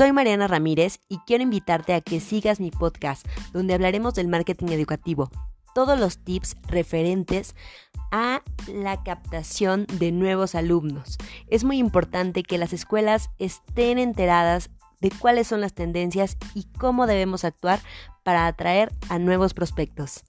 Soy Mariana Ramírez y quiero invitarte a que sigas mi podcast donde hablaremos del marketing educativo, todos los tips referentes a la captación de nuevos alumnos. Es muy importante que las escuelas estén enteradas de cuáles son las tendencias y cómo debemos actuar para atraer a nuevos prospectos.